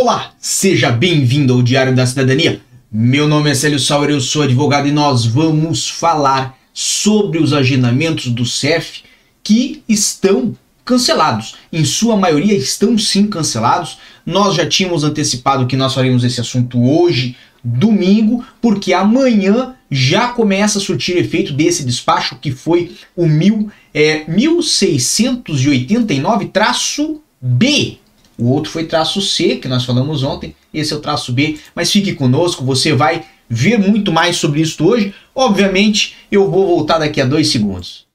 Olá, seja bem-vindo ao Diário da Cidadania. Meu nome é Célio Sauer, eu sou advogado e nós vamos falar sobre os agendamentos do CEF que estão cancelados. Em sua maioria estão sim cancelados. Nós já tínhamos antecipado que nós faremos esse assunto hoje, domingo, porque amanhã já começa a surtir efeito desse despacho que foi o mil, é, 1689-B o outro foi traço C, que nós falamos ontem. Esse é o traço B. Mas fique conosco, você vai ver muito mais sobre isso hoje. Obviamente, eu vou voltar daqui a dois segundos.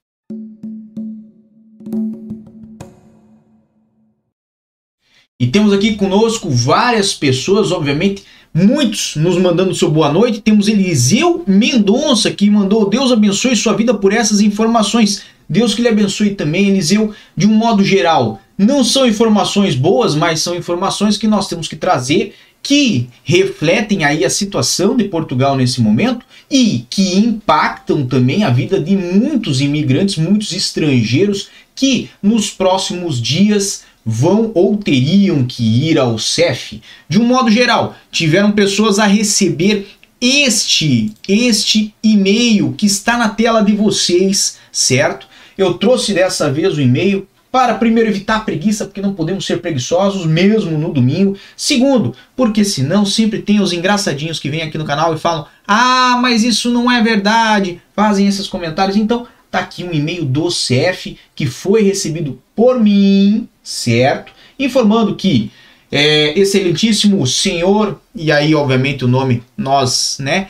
E temos aqui conosco várias pessoas, obviamente, muitos nos mandando seu boa noite. Temos Eliseu Mendonça que mandou Deus abençoe sua vida por essas informações. Deus que lhe abençoe também, Eliseu, de um modo geral. Não são informações boas, mas são informações que nós temos que trazer que refletem aí a situação de Portugal nesse momento e que impactam também a vida de muitos imigrantes, muitos estrangeiros que nos próximos dias vão ou teriam que ir ao CEF. De um modo geral, tiveram pessoas a receber este este e-mail que está na tela de vocês, certo? Eu trouxe dessa vez o e-mail para primeiro evitar a preguiça, porque não podemos ser preguiçosos mesmo no domingo. Segundo, porque senão sempre tem os engraçadinhos que vêm aqui no canal e falam: "Ah, mas isso não é verdade". Fazem esses comentários. Então, tá aqui um e-mail do CF que foi recebido por mim, certo? Informando que é, excelentíssimo senhor, e aí obviamente o nome nós né,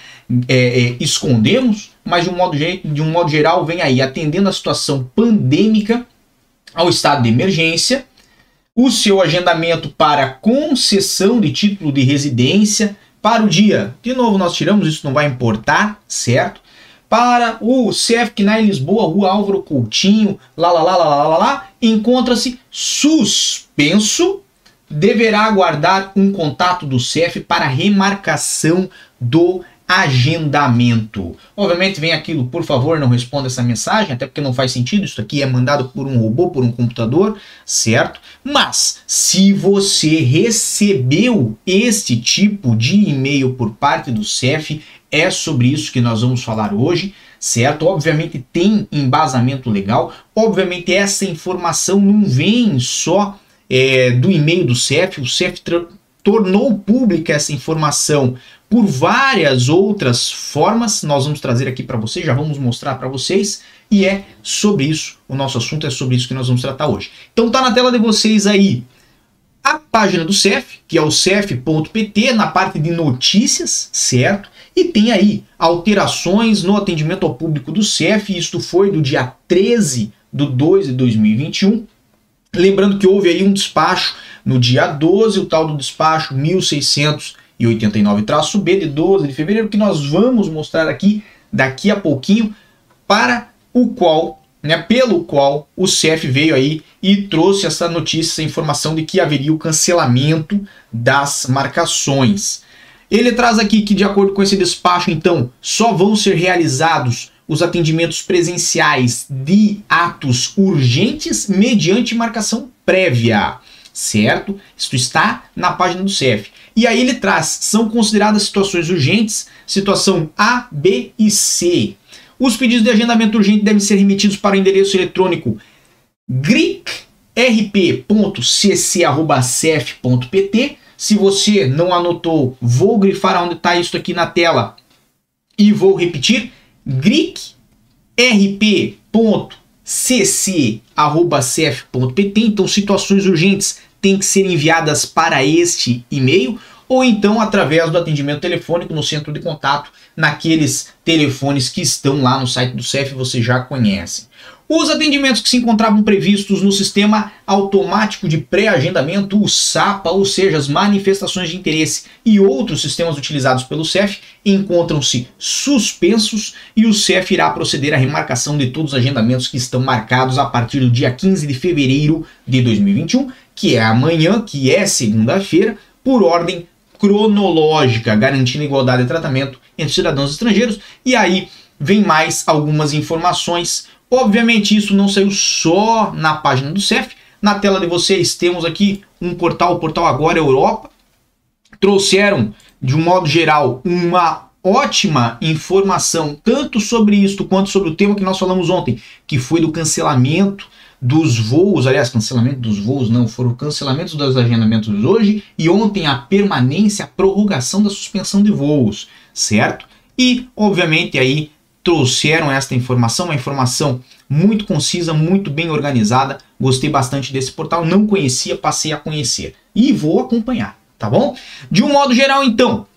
é, é, escondemos, mas de um, modo, de um modo geral vem aí atendendo a situação pandêmica ao estado de emergência, o seu agendamento para concessão de título de residência para o dia. De novo, nós tiramos, isso não vai importar, certo? Para o CFCNA em Lisboa, Rua Álvaro Coutinho, lá, lá, lá, lá, lá, lá encontra-se suspenso. Deverá aguardar um contato do CEF para remarcação do agendamento. Obviamente vem aquilo, por favor, não responda essa mensagem, até porque não faz sentido, isso aqui é mandado por um robô, por um computador, certo? Mas se você recebeu este tipo de e-mail por parte do CEF, é sobre isso que nós vamos falar hoje, certo? Obviamente tem embasamento legal, obviamente essa informação não vem só é, do e-mail do CEF, o CEF tornou pública essa informação por várias outras formas. Nós vamos trazer aqui para vocês, já vamos mostrar para vocês. E é sobre isso, o nosso assunto é sobre isso que nós vamos tratar hoje. Então tá na tela de vocês aí a página do CEF, que é o cef.pt, na parte de notícias, certo? E tem aí alterações no atendimento ao público do CEF, isto foi do dia 13 de 2 de 2021. Lembrando que houve aí um despacho no dia 12, o tal do despacho 1600 e 89-B de 12 de fevereiro, que nós vamos mostrar aqui daqui a pouquinho, para o qual, né, pelo qual o CEF veio aí e trouxe essa notícia, essa informação de que haveria o cancelamento das marcações. Ele traz aqui que, de acordo com esse despacho, então, só vão ser realizados os atendimentos presenciais de atos urgentes mediante marcação prévia certo? Isto está na página do CEF. E aí ele traz, são consideradas situações urgentes, situação A, B e C. Os pedidos de agendamento urgente devem ser remetidos para o endereço eletrônico gricrp.cc.cef.pt. Se você não anotou, vou grifar onde está isso aqui na tela e vou repetir: gricrp.cc.cef.pt cc.cef.pt. Então, situações urgentes têm que ser enviadas para este e-mail ou então através do atendimento telefônico no centro de contato, naqueles telefones que estão lá no site do CEF, você já conhece. Os atendimentos que se encontravam previstos no sistema automático de pré-agendamento, o SAPA, ou seja, as manifestações de interesse e outros sistemas utilizados pelo CEF, encontram-se suspensos e o CEF irá proceder à remarcação de todos os agendamentos que estão marcados a partir do dia 15 de fevereiro de 2021, que é amanhã, que é segunda-feira, por ordem cronológica, garantindo igualdade de tratamento entre cidadãos estrangeiros. E aí vem mais algumas informações. Obviamente, isso não saiu só na página do CEF. Na tela de vocês temos aqui um portal, o portal Agora Europa, trouxeram, de um modo geral, uma ótima informação, tanto sobre isto quanto sobre o tema que nós falamos ontem, que foi do cancelamento dos voos, aliás, cancelamento dos voos não, foram cancelamentos dos agendamentos hoje e ontem a permanência, a prorrogação da suspensão de voos, certo? E, obviamente, aí trouxeram esta informação, uma informação muito concisa, muito bem organizada. Gostei bastante desse portal, não conhecia, passei a conhecer e vou acompanhar, tá bom? De um modo geral, então,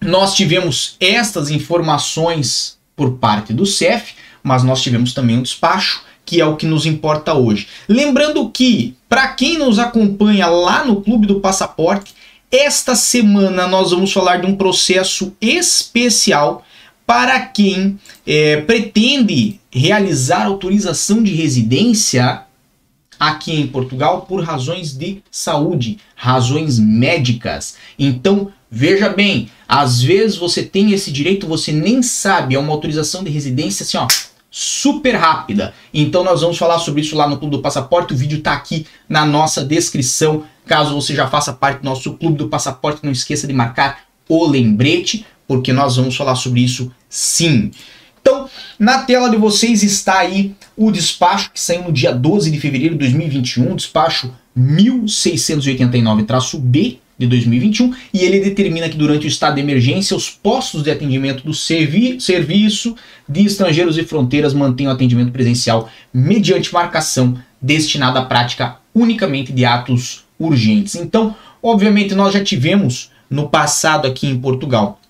nós tivemos estas informações por parte do CEF, mas nós tivemos também um despacho, que é o que nos importa hoje. Lembrando que, para quem nos acompanha lá no Clube do Passaporte, esta semana nós vamos falar de um processo especial para quem é, pretende realizar autorização de residência aqui em Portugal por razões de saúde, razões médicas. Então, veja bem, às vezes você tem esse direito, você nem sabe, é uma autorização de residência assim, ó, super rápida. Então nós vamos falar sobre isso lá no Clube do Passaporte, o vídeo está aqui na nossa descrição. Caso você já faça parte do nosso Clube do Passaporte, não esqueça de marcar o lembrete, porque nós vamos falar sobre isso sim. Então, na tela de vocês está aí o despacho que saiu no dia 12 de fevereiro de 2021, despacho 1689-B de 2021, e ele determina que durante o estado de emergência os postos de atendimento do servi Serviço de Estrangeiros e Fronteiras mantenham atendimento presencial mediante marcação destinada à prática unicamente de atos urgentes. Então, obviamente, nós já tivemos no passado aqui em Portugal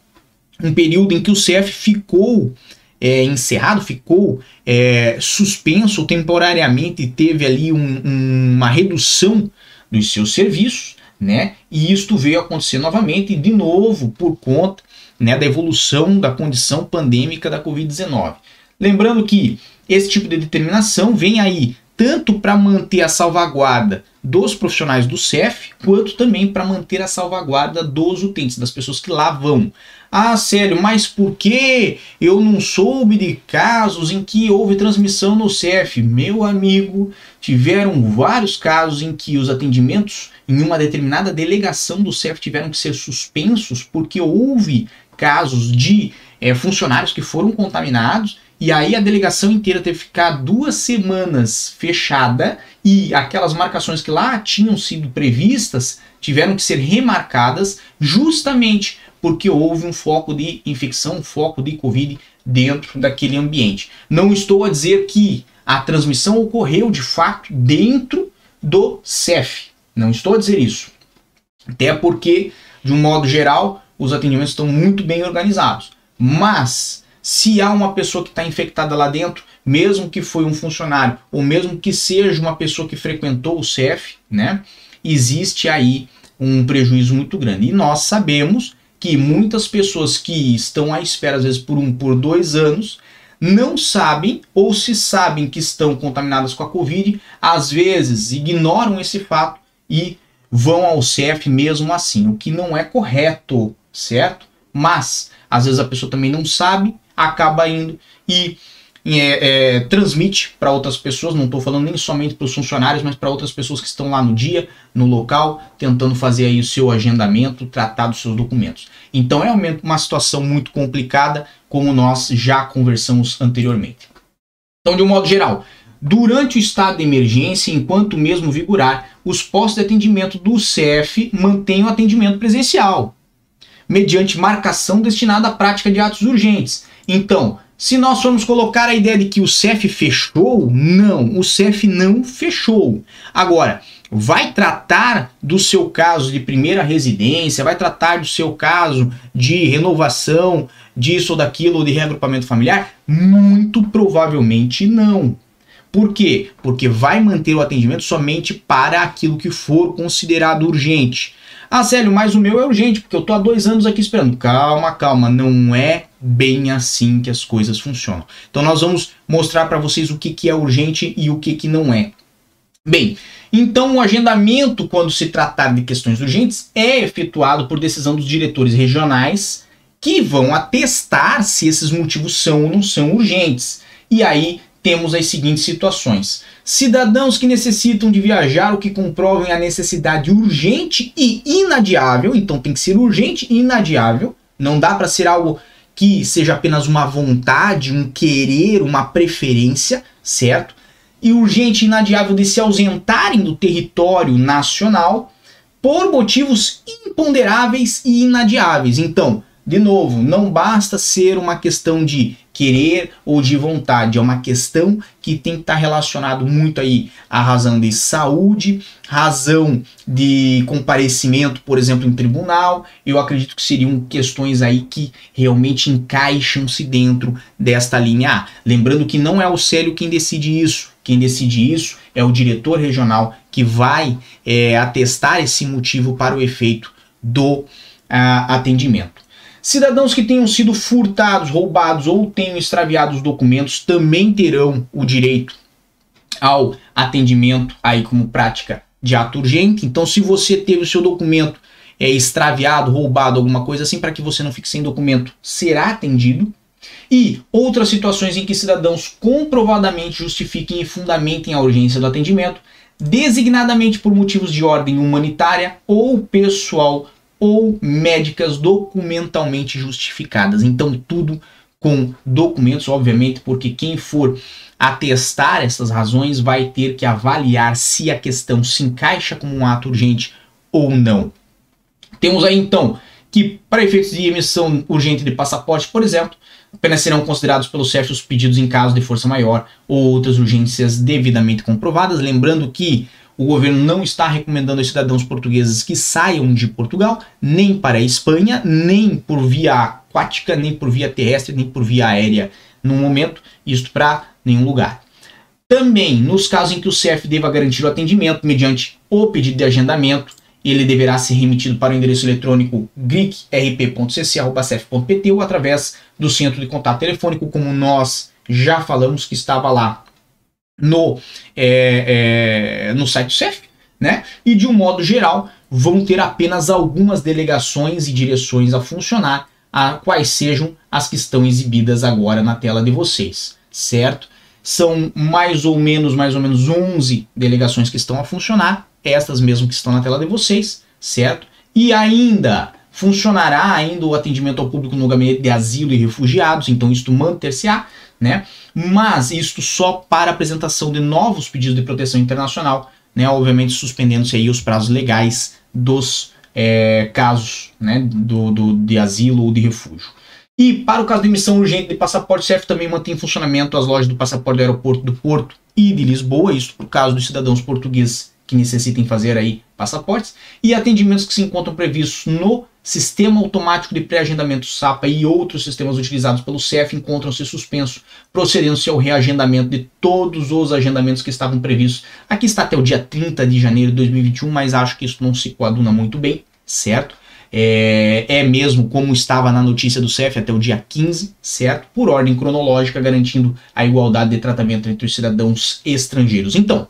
um período em que o CF ficou é, encerrado, ficou é, suspenso temporariamente, teve ali um, um, uma redução dos seus serviços, né? E isto veio acontecer novamente, de novo, por conta né, da evolução da condição pandêmica da Covid-19. Lembrando que esse tipo de determinação vem aí tanto para manter a salvaguarda dos profissionais do CEF, quanto também para manter a salvaguarda dos utentes, das pessoas que lá vão. Ah, sério, mas por que eu não soube de casos em que houve transmissão no CEF? Meu amigo, tiveram vários casos em que os atendimentos em uma determinada delegação do CEF tiveram que ser suspensos porque houve casos de é, funcionários que foram contaminados e aí a delegação inteira teve que ficar duas semanas fechada e aquelas marcações que lá tinham sido previstas tiveram que ser remarcadas justamente porque houve um foco de infecção, um foco de Covid dentro daquele ambiente. Não estou a dizer que a transmissão ocorreu de fato dentro do CEF. Não estou a dizer isso. Até porque, de um modo geral, os atendimentos estão muito bem organizados. Mas, se há uma pessoa que está infectada lá dentro, mesmo que foi um funcionário, ou mesmo que seja uma pessoa que frequentou o CEF, né, existe aí um prejuízo muito grande. E nós sabemos que muitas pessoas que estão à espera, às vezes por um, por dois anos, não sabem ou se sabem que estão contaminadas com a Covid, às vezes ignoram esse fato e vão ao CEF mesmo assim, o que não é correto, certo? Mas às vezes a pessoa também não sabe, acaba indo e é, é, transmite para outras pessoas, não estou falando nem somente para os funcionários, mas para outras pessoas que estão lá no dia, no local, tentando fazer aí o seu agendamento, tratar dos seus documentos. Então é uma situação muito complicada, como nós já conversamos anteriormente. Então, de um modo geral, durante o estado de emergência, enquanto mesmo vigorar, os postos de atendimento do CEF mantêm o atendimento presencial, mediante marcação destinada à prática de atos urgentes. Então, se nós formos colocar a ideia de que o CEF fechou, não, o CEF não fechou. Agora, vai tratar do seu caso de primeira residência, vai tratar do seu caso de renovação disso ou daquilo, ou de reagrupamento familiar? Muito provavelmente não. Por quê? Porque vai manter o atendimento somente para aquilo que for considerado urgente. Ah, Célio, mas o meu é urgente, porque eu tô há dois anos aqui esperando. Calma, calma, não é bem assim que as coisas funcionam. Então nós vamos mostrar para vocês o que, que é urgente e o que, que não é. Bem, então o agendamento, quando se tratar de questões urgentes, é efetuado por decisão dos diretores regionais que vão atestar se esses motivos são ou não são urgentes. E aí temos as seguintes situações. Cidadãos que necessitam de viajar ou que comprovem a necessidade urgente e inadiável, então tem que ser urgente e inadiável, não dá para ser algo que seja apenas uma vontade, um querer, uma preferência, certo? E urgente e inadiável de se ausentarem do território nacional por motivos imponderáveis e inadiáveis. Então, de novo, não basta ser uma questão de querer ou de vontade, é uma questão que tem que estar relacionado muito aí à razão de saúde, razão de comparecimento, por exemplo, em tribunal. Eu acredito que seriam questões aí que realmente encaixam-se dentro desta linha A. Lembrando que não é o Célio quem decide isso. Quem decide isso é o diretor regional que vai é, atestar esse motivo para o efeito do uh, atendimento. Cidadãos que tenham sido furtados, roubados ou tenham extraviado os documentos também terão o direito ao atendimento aí como prática de ato urgente. Então, se você teve o seu documento é, extraviado, roubado, alguma coisa assim, para que você não fique sem documento, será atendido. E outras situações em que cidadãos comprovadamente justifiquem e fundamentem a urgência do atendimento, designadamente por motivos de ordem humanitária ou pessoal ou médicas documentalmente justificadas. Então, tudo com documentos, obviamente, porque quem for atestar essas razões vai ter que avaliar se a questão se encaixa como um ato urgente ou não. Temos aí então que, para efeitos de emissão urgente de passaporte, por exemplo, apenas serão considerados pelo CEF os pedidos em caso de força maior ou outras urgências devidamente comprovadas. Lembrando que o governo não está recomendando aos cidadãos portugueses que saiam de Portugal, nem para a Espanha, nem por via aquática, nem por via terrestre, nem por via aérea no momento, isto para nenhum lugar. Também, nos casos em que o CEF deva garantir o atendimento mediante o pedido de agendamento, ele deverá ser remetido para o endereço eletrônico gricrp.cc.cef.pt ou através do centro de contato telefônico, como nós já falamos que estava lá no, é, é, no site do CEF, né? E de um modo geral, vão ter apenas algumas delegações e direções a funcionar, a quais sejam as que estão exibidas agora na tela de vocês, certo? São mais ou menos, mais ou menos 11 delegações que estão a funcionar, estas mesmo que estão na tela de vocês, certo? E ainda funcionará ainda o atendimento ao público no gabinete de asilo e refugiados, então isto manter-se-á, né? Mas isto só para apresentação de novos pedidos de proteção internacional, né? Obviamente suspendendo-se aí os prazos legais dos é, casos, né? Do, do, de asilo ou de refúgio. E para o caso de emissão urgente de passaporte, CEF também mantém em funcionamento as lojas do passaporte do aeroporto do Porto e de Lisboa, isso por caso dos cidadãos portugueses que necessitem fazer aí passaportes, e atendimentos que se encontram previstos no Sistema Automático de Pré-Agendamento SAPA e outros sistemas utilizados pelo CEF encontram-se suspensos, procedendo-se ao reagendamento de todos os agendamentos que estavam previstos. Aqui está até o dia 30 de janeiro de 2021, mas acho que isso não se coaduna muito bem, certo? É, é, mesmo como estava na notícia do CEF até o dia 15, certo? Por ordem cronológica, garantindo a igualdade de tratamento entre os cidadãos estrangeiros. Então,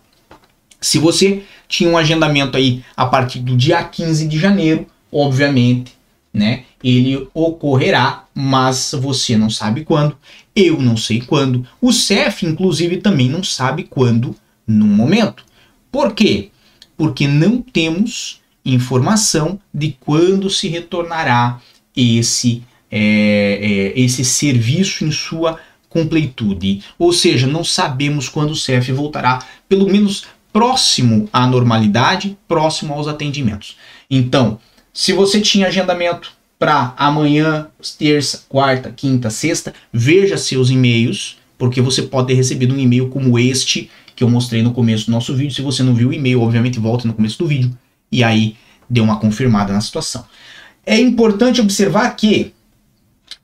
se você tinha um agendamento aí a partir do dia 15 de janeiro, obviamente, né, ele ocorrerá, mas você não sabe quando, eu não sei quando, o CEF inclusive também não sabe quando no momento. Por quê? Porque não temos informação de quando se retornará esse é, é, esse serviço em sua completude. Ou seja, não sabemos quando o CEF voltará, pelo menos próximo à normalidade, próximo aos atendimentos. Então, se você tinha agendamento para amanhã, terça, quarta, quinta, sexta, veja seus e-mails, porque você pode ter recebido um e-mail como este que eu mostrei no começo do nosso vídeo. Se você não viu o e-mail, obviamente volte no começo do vídeo e aí dê uma confirmada na situação. É importante observar que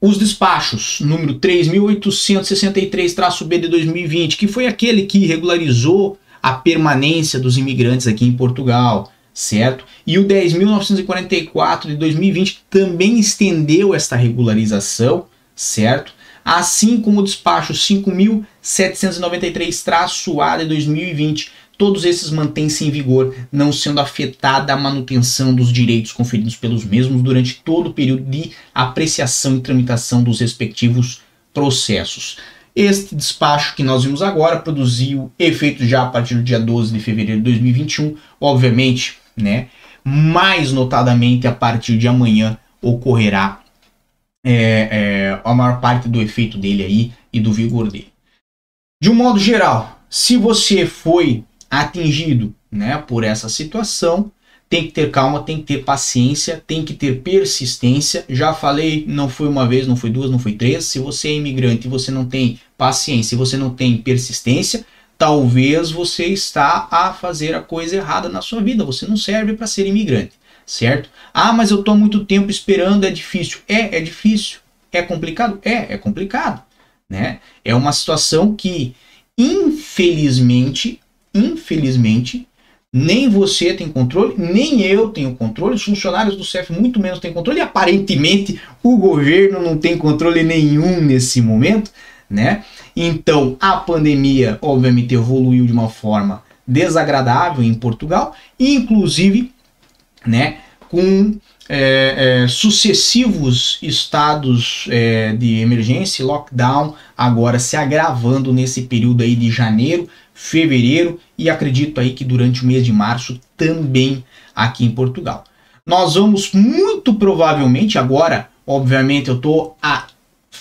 os despachos número 3863-B de 2020, que foi aquele que regularizou a permanência dos imigrantes aqui em Portugal, certo? E o 10.944 de 2020 também estendeu esta regularização, certo? Assim como o despacho 5.793-A de 2020, todos esses mantêm-se em vigor, não sendo afetada a manutenção dos direitos conferidos pelos mesmos durante todo o período de apreciação e tramitação dos respectivos processos. Este despacho que nós vimos agora produziu efeito já a partir do dia 12 de fevereiro de 2021, obviamente, né? Mais notadamente a partir de amanhã ocorrerá é, é, a maior parte do efeito dele aí e do vigor dele. De um modo geral, se você foi atingido né, por essa situação, tem que ter calma, tem que ter paciência, tem que ter persistência. Já falei, não foi uma vez, não foi duas, não foi três. Se você é imigrante e você não tem paciência, você não tem persistência, talvez você está a fazer a coisa errada na sua vida. Você não serve para ser imigrante, certo? Ah, mas eu estou muito tempo esperando, é difícil. É, é difícil. É complicado? É, é complicado. Né? É uma situação que, infelizmente, infelizmente, nem você tem controle, nem eu tenho controle, os funcionários do CEF muito menos têm controle, e aparentemente o governo não tem controle nenhum nesse momento, né? Então a pandemia, obviamente, evoluiu de uma forma desagradável em Portugal, inclusive, né, com é, é, sucessivos estados é, de emergência, lockdown, agora se agravando nesse período aí de janeiro, fevereiro e acredito aí que durante o mês de março também aqui em Portugal. Nós vamos muito provavelmente agora, obviamente eu estou a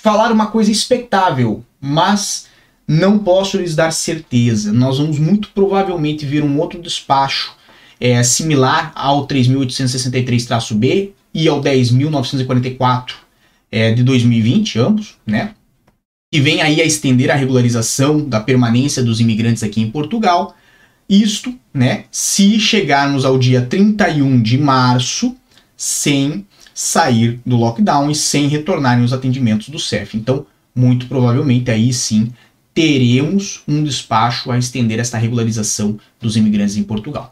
falar uma coisa expectável, mas não posso lhes dar certeza. Nós vamos muito provavelmente ver um outro despacho é, similar ao 3.863-B e ao 10.944 é, de 2020, ambos, né? que vem aí a estender a regularização da permanência dos imigrantes aqui em Portugal. Isto, né, se chegarmos ao dia 31 de março sem sair do lockdown e sem retornarem os atendimentos do CEF. Então, muito provavelmente aí sim teremos um despacho a estender esta regularização dos imigrantes em Portugal.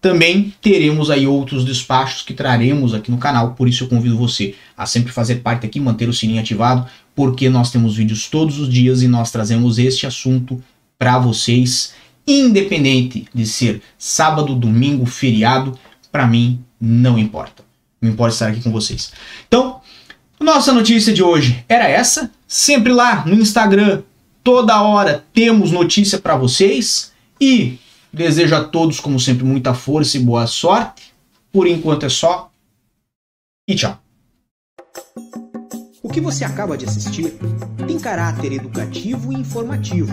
Também teremos aí outros despachos que traremos aqui no canal, por isso eu convido você a sempre fazer parte aqui, manter o sininho ativado, porque nós temos vídeos todos os dias e nós trazemos este assunto para vocês, independente de ser sábado, domingo, feriado, para mim não importa. Não importa estar aqui com vocês. Então, nossa notícia de hoje era essa, sempre lá no Instagram, toda hora temos notícia para vocês e Desejo a todos, como sempre, muita força e boa sorte. Por enquanto é só. E tchau. O que você acaba de assistir tem caráter educativo e informativo.